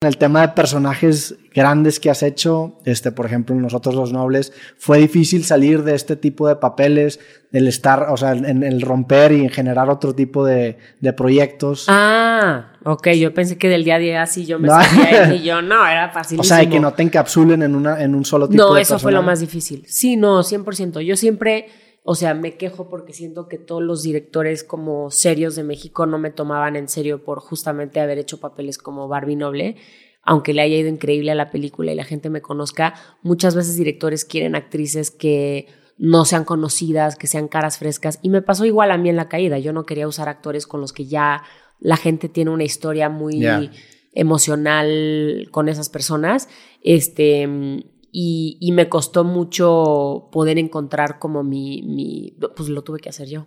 En el tema de personajes grandes que has hecho, este, por ejemplo, Nosotros los Nobles, ¿fue difícil salir de este tipo de papeles, del estar, o sea, en el romper y en generar otro tipo de, de proyectos? Ah, ok, yo pensé que del día a día sí yo me no. y yo no, era fácil. O sea, y que no te encapsulen en, una, en un solo tipo de No, eso fue lo más difícil. Sí, no, 100%. Yo siempre o sea, me quejo porque siento que todos los directores como serios de México no me tomaban en serio por justamente haber hecho papeles como Barbie Noble. Aunque le haya ido increíble a la película y la gente me conozca, muchas veces directores quieren actrices que no sean conocidas, que sean caras frescas. Y me pasó igual a mí en la caída. Yo no quería usar actores con los que ya la gente tiene una historia muy emocional con esas personas. Este, y, me costó mucho poder encontrar como mi, mi, pues lo tuve que hacer yo.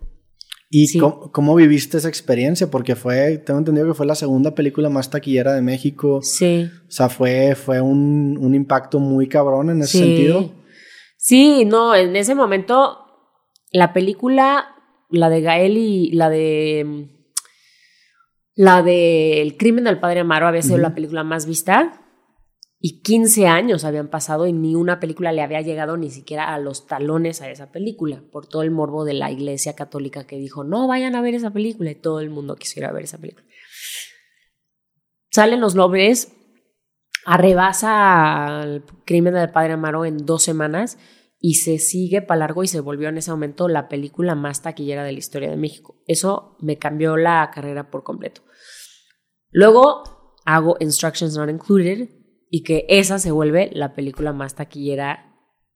¿Y cómo, viviste esa experiencia? Porque fue, tengo entendido que fue la segunda película más taquillera de México. Sí. O sea, fue, fue un, un impacto muy cabrón en ese sentido. Sí, no, en ese momento la película, la de Gael y la de... La de El crimen del padre Amaro había sido la película más vista y 15 años habían pasado y ni una película le había llegado ni siquiera a los talones a esa película, por todo el morbo de la iglesia católica que dijo, no vayan a ver esa película y todo el mundo quisiera ver esa película. Salen los Lobres, arrebasa el crimen del padre Amaro en dos semanas y se sigue para largo y se volvió en ese momento la película más taquillera de la historia de México. Eso me cambió la carrera por completo. Luego hago Instructions Not Included, y que esa se vuelve la película más taquillera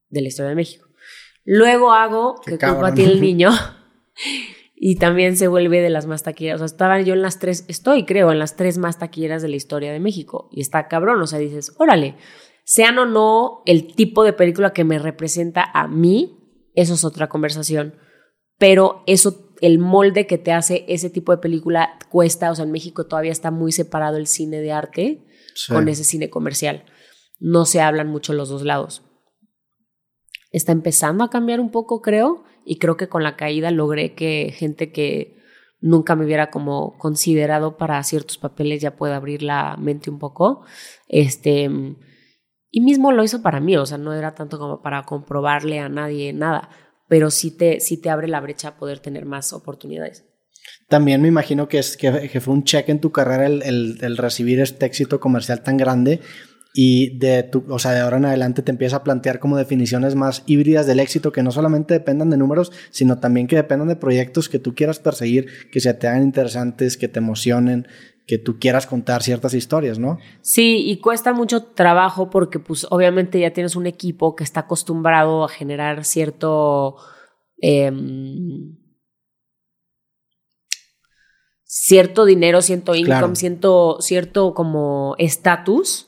de la historia de México. Luego hago Que culpa tiene el niño y también se vuelve de las más taquilleras. O sea, estaba yo en las tres, estoy creo en las tres más taquilleras de la historia de México y está cabrón. O sea, dices, órale, sean o no el tipo de película que me representa a mí, eso es otra conversación. Pero eso, el molde que te hace ese tipo de película cuesta. O sea, en México todavía está muy separado el cine de arte con ese cine comercial. No se hablan mucho los dos lados. Está empezando a cambiar un poco, creo, y creo que con la caída logré que gente que nunca me hubiera como considerado para ciertos papeles ya pueda abrir la mente un poco. Este, y mismo lo hizo para mí, o sea, no era tanto como para comprobarle a nadie nada, pero sí te, sí te abre la brecha a poder tener más oportunidades. También me imagino que, es, que, fue un check en tu carrera el, recibir este éxito comercial tan grande y de, tu, o sea, de ahora en adelante te empieza a plantear como definiciones más híbridas del éxito que no solamente dependan de números, sino también que dependan de proyectos que tú quieras perseguir, que se te hagan interesantes, que te emocionen, que tú quieras contar ciertas historias, ¿no? Sí, y cuesta mucho trabajo porque pues obviamente ya tienes un equipo que está acostumbrado a generar cierto... Em, cierto dinero, cierto income, cierto, como estatus.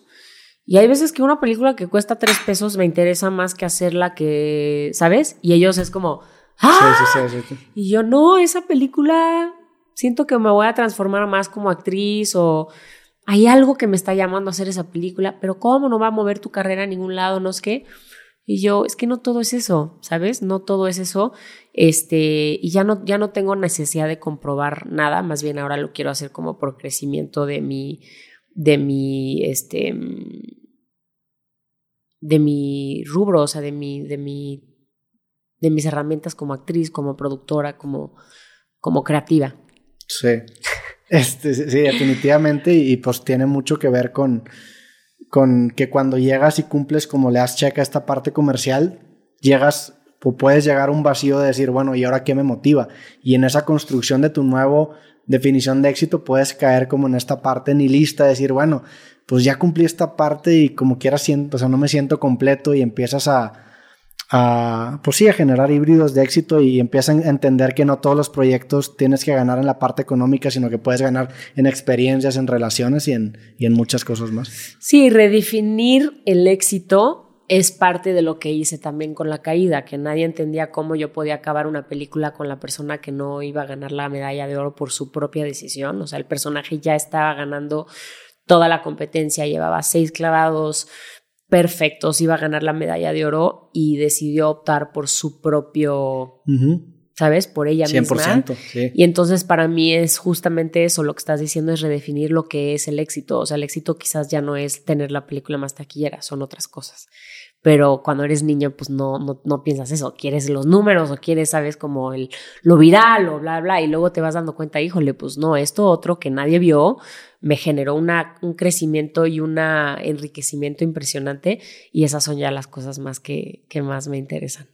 Y hay veces que una película que cuesta tres pesos me interesa más que hacerla que, ¿sabes? Y ellos es como, ¡ah! Sí, sí, sí, y yo, no, esa película siento que me voy a transformar más como actriz o hay algo que me está llamando a hacer esa película, pero ¿cómo no va a mover tu carrera a ningún lado? No es que y yo, es que no todo es eso, ¿sabes? No todo es eso. Este, y ya no, ya no tengo necesidad de comprobar nada, más bien ahora lo quiero hacer como por crecimiento de mi, de mi, este, de mi rubro, o sea, de mi, de mi, de mis herramientas como actriz, como productora, como, como creativa. Sí. Este, sí, definitivamente, y pues tiene mucho que ver con, con que cuando llegas y cumples como le das checa a esta parte comercial, llegas o puedes llegar a un vacío de decir, bueno, ¿y ahora qué me motiva? Y en esa construcción de tu nuevo definición de éxito puedes caer como en esta parte nihilista, decir, bueno, pues ya cumplí esta parte y como quiera siento, o sea, no me siento completo y empiezas a, a, pues sí, a generar híbridos de éxito y empiezan a entender que no todos los proyectos tienes que ganar en la parte económica, sino que puedes ganar en experiencias, en relaciones y en, y en muchas cosas más. Sí, redefinir el éxito es parte de lo que hice también con la caída, que nadie entendía cómo yo podía acabar una película con la persona que no iba a ganar la medalla de oro por su propia decisión. O sea, el personaje ya estaba ganando toda la competencia, llevaba seis clavados, perfectos, iba a ganar la medalla de oro y decidió optar por su propio, ¿sabes? Por ella 100%, misma. Sí. Y entonces para mí es justamente eso, lo que estás diciendo es redefinir lo que es el éxito. O sea, el éxito quizás ya no es tener la película más taquillera, son otras cosas. Pero cuando eres niño, pues no, no, no piensas eso, quieres los números o quieres, sabes, como el, lo viral o bla, bla, y luego te vas dando cuenta, híjole, pues no, esto otro que nadie vio me generó una, un crecimiento y un enriquecimiento impresionante y esas son ya las cosas más que, que más me interesan.